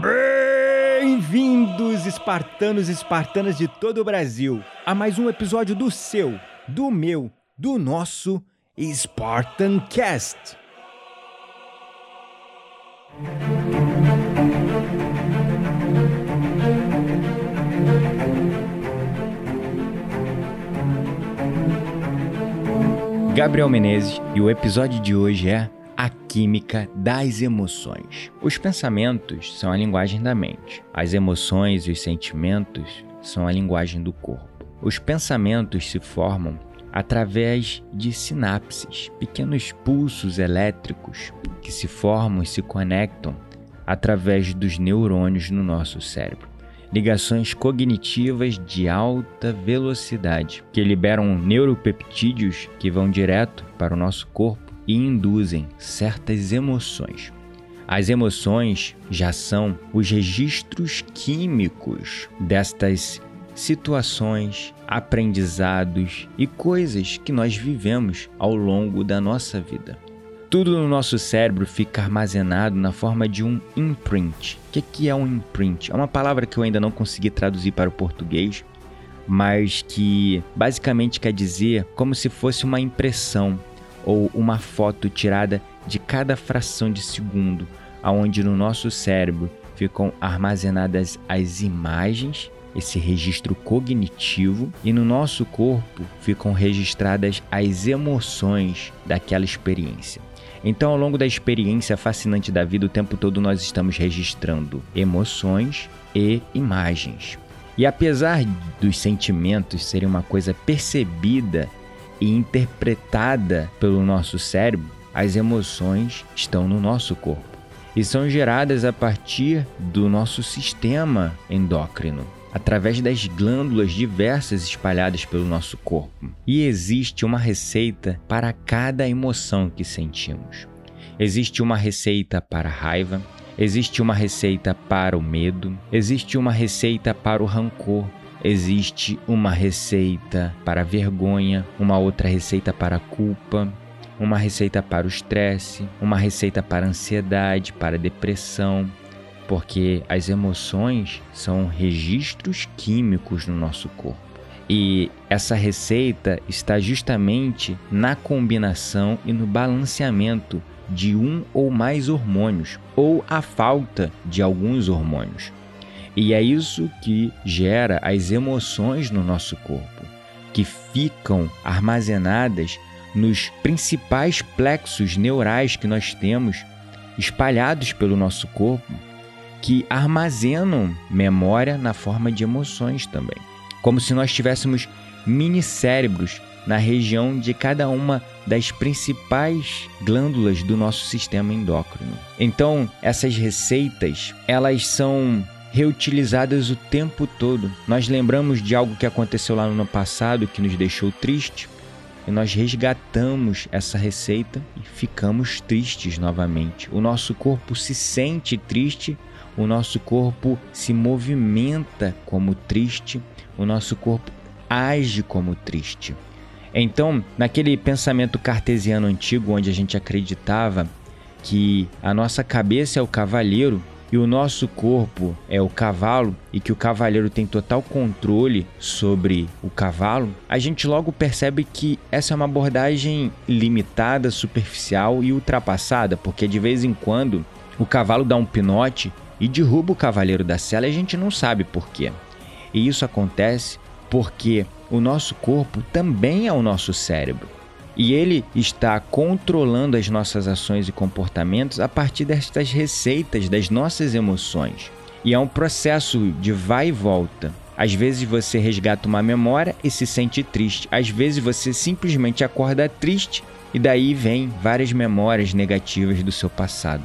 Bem-vindos, espartanos e espartanas de todo o Brasil, a mais um episódio do seu, do meu, do nosso Spartan Cast. Gabriel Menezes e o episódio de hoje é a química das emoções. Os pensamentos são a linguagem da mente. As emoções e os sentimentos são a linguagem do corpo. Os pensamentos se formam através de sinapses, pequenos pulsos elétricos que se formam e se conectam através dos neurônios no nosso cérebro. Ligações cognitivas de alta velocidade que liberam neuropeptídeos que vão direto para o nosso corpo e induzem certas emoções. As emoções já são os registros químicos destas situações, aprendizados e coisas que nós vivemos ao longo da nossa vida. Tudo no nosso cérebro fica armazenado na forma de um imprint. O que é um imprint? É uma palavra que eu ainda não consegui traduzir para o português, mas que basicamente quer dizer como se fosse uma impressão ou uma foto tirada de cada fração de segundo, aonde no nosso cérebro ficam armazenadas as imagens, esse registro cognitivo, e no nosso corpo ficam registradas as emoções daquela experiência. Então, ao longo da experiência fascinante da vida, o tempo todo nós estamos registrando emoções e imagens. E apesar dos sentimentos serem uma coisa percebida e interpretada pelo nosso cérebro, as emoções estão no nosso corpo e são geradas a partir do nosso sistema endócrino, através das glândulas diversas espalhadas pelo nosso corpo. E existe uma receita para cada emoção que sentimos. Existe uma receita para a raiva, existe uma receita para o medo, existe uma receita para o rancor, existe uma receita para a vergonha, uma outra receita para a culpa, uma receita para o estresse, uma receita para a ansiedade, para a depressão, porque as emoções são registros químicos no nosso corpo. E essa receita está justamente na combinação e no balanceamento de um ou mais hormônios, ou a falta de alguns hormônios. E é isso que gera as emoções no nosso corpo, que ficam armazenadas nos principais plexos neurais que nós temos espalhados pelo nosso corpo, que armazenam memória na forma de emoções também. Como se nós tivéssemos mini cérebros na região de cada uma das principais glândulas do nosso sistema endócrino. Então, essas receitas, elas são reutilizadas o tempo todo. Nós lembramos de algo que aconteceu lá no ano passado que nos deixou triste, e nós resgatamos essa receita e ficamos tristes novamente. O nosso corpo se sente triste, o nosso corpo se movimenta como triste, o nosso corpo age como triste. Então, naquele pensamento cartesiano antigo, onde a gente acreditava que a nossa cabeça é o cavaleiro e o nosso corpo é o cavalo e que o cavaleiro tem total controle sobre o cavalo, a gente logo percebe que essa é uma abordagem limitada, superficial e ultrapassada, porque de vez em quando o cavalo dá um pinote e derruba o cavaleiro da cela e a gente não sabe por quê. E isso acontece porque o nosso corpo também é o nosso cérebro. E ele está controlando as nossas ações e comportamentos a partir destas receitas das nossas emoções. E é um processo de vai e volta. Às vezes você resgata uma memória e se sente triste. Às vezes você simplesmente acorda triste e daí vem várias memórias negativas do seu passado.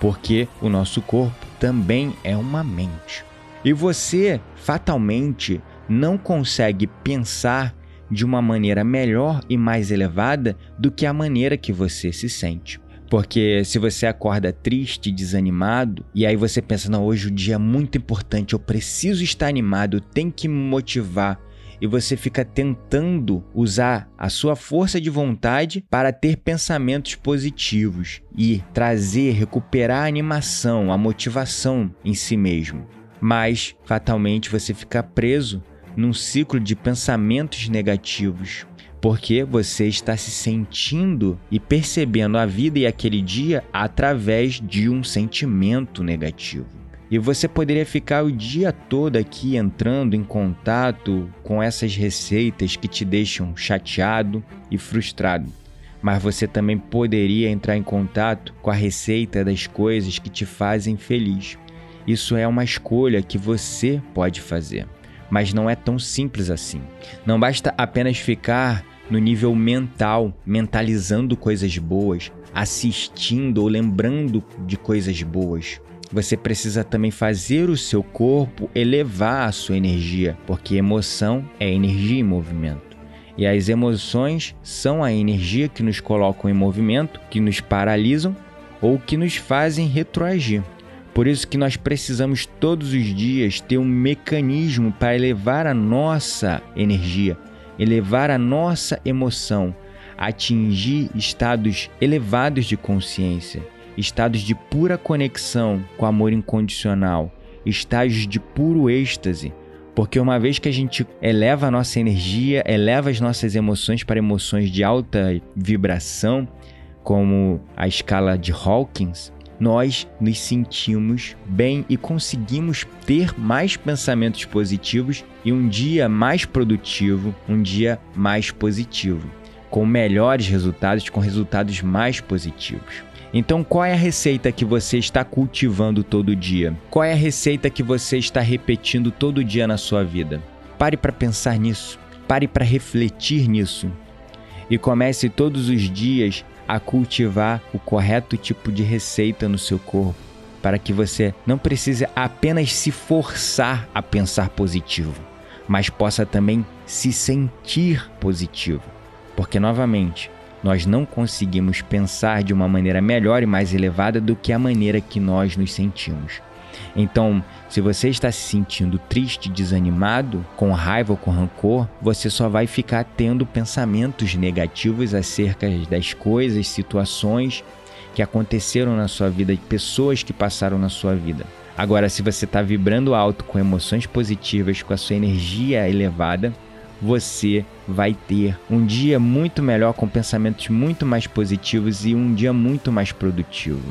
Porque o nosso corpo também é uma mente. E você fatalmente não consegue pensar de uma maneira melhor e mais elevada do que a maneira que você se sente. Porque se você acorda triste, desanimado, e aí você pensa, não, hoje o dia é muito importante, eu preciso estar animado, eu tenho que me motivar. E você fica tentando usar a sua força de vontade para ter pensamentos positivos e trazer, recuperar a animação, a motivação em si mesmo. Mas, fatalmente, você fica preso num ciclo de pensamentos negativos, porque você está se sentindo e percebendo a vida e aquele dia através de um sentimento negativo. E você poderia ficar o dia todo aqui entrando em contato com essas receitas que te deixam chateado e frustrado. Mas você também poderia entrar em contato com a receita das coisas que te fazem feliz. Isso é uma escolha que você pode fazer mas não é tão simples assim. Não basta apenas ficar no nível mental, mentalizando coisas boas, assistindo ou lembrando de coisas boas. Você precisa também fazer o seu corpo elevar a sua energia, porque emoção é energia em movimento. E as emoções são a energia que nos colocam em movimento, que nos paralisam ou que nos fazem retroagir. Por isso que nós precisamos todos os dias ter um mecanismo para elevar a nossa energia, elevar a nossa emoção, atingir estados elevados de consciência, estados de pura conexão com amor incondicional, estágios de puro êxtase. Porque uma vez que a gente eleva a nossa energia, eleva as nossas emoções para emoções de alta vibração, como a escala de Hawkins, nós nos sentimos bem e conseguimos ter mais pensamentos positivos e um dia mais produtivo, um dia mais positivo, com melhores resultados, com resultados mais positivos. Então, qual é a receita que você está cultivando todo dia? Qual é a receita que você está repetindo todo dia na sua vida? Pare para pensar nisso, pare para refletir nisso e comece todos os dias a cultivar o correto tipo de receita no seu corpo, para que você não precise apenas se forçar a pensar positivo, mas possa também se sentir positivo. Porque, novamente, nós não conseguimos pensar de uma maneira melhor e mais elevada do que a maneira que nós nos sentimos. Então, se você está se sentindo triste, desanimado, com raiva ou com rancor, você só vai ficar tendo pensamentos negativos acerca das coisas, situações que aconteceram na sua vida, de pessoas que passaram na sua vida. Agora, se você está vibrando alto com emoções positivas, com a sua energia elevada, você vai ter um dia muito melhor, com pensamentos muito mais positivos e um dia muito mais produtivo.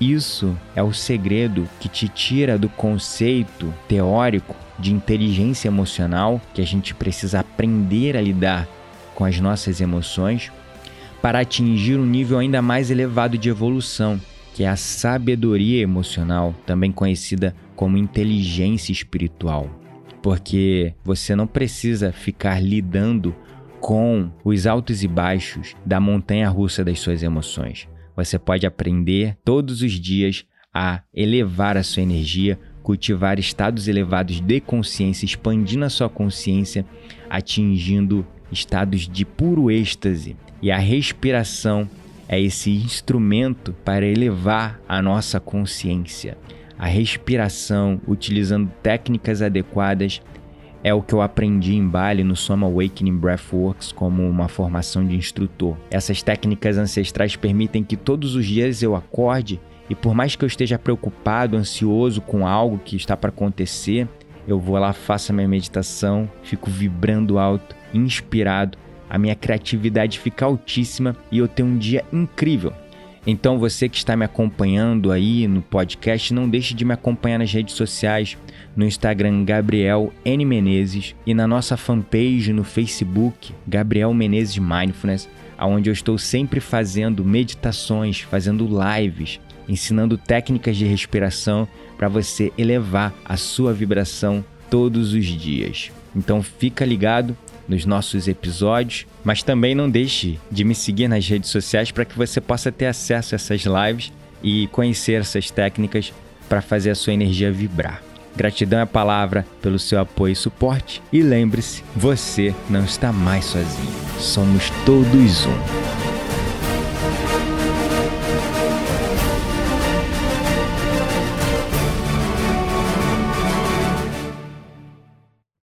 Isso é o segredo que te tira do conceito teórico de inteligência emocional, que a gente precisa aprender a lidar com as nossas emoções, para atingir um nível ainda mais elevado de evolução, que é a sabedoria emocional, também conhecida como inteligência espiritual. Porque você não precisa ficar lidando com os altos e baixos da montanha russa das suas emoções. Você pode aprender todos os dias a elevar a sua energia, cultivar estados elevados de consciência, expandindo a sua consciência, atingindo estados de puro êxtase. E a respiração é esse instrumento para elevar a nossa consciência. A respiração, utilizando técnicas adequadas, é o que eu aprendi em Bali no Soma Awakening Breathworks como uma formação de instrutor. Essas técnicas ancestrais permitem que todos os dias eu acorde e por mais que eu esteja preocupado, ansioso com algo que está para acontecer, eu vou lá, faço a minha meditação, fico vibrando alto, inspirado, a minha criatividade fica altíssima e eu tenho um dia incrível. Então você que está me acompanhando aí no podcast, não deixe de me acompanhar nas redes sociais, no Instagram Gabriel N Menezes e na nossa fanpage no Facebook Gabriel Menezes Mindfulness, aonde eu estou sempre fazendo meditações, fazendo lives, ensinando técnicas de respiração para você elevar a sua vibração todos os dias. Então fica ligado nos nossos episódios, mas também não deixe de me seguir nas redes sociais para que você possa ter acesso a essas lives e conhecer essas técnicas para fazer a sua energia vibrar. Gratidão é a palavra pelo seu apoio e suporte. E lembre-se, você não está mais sozinho. Somos todos um.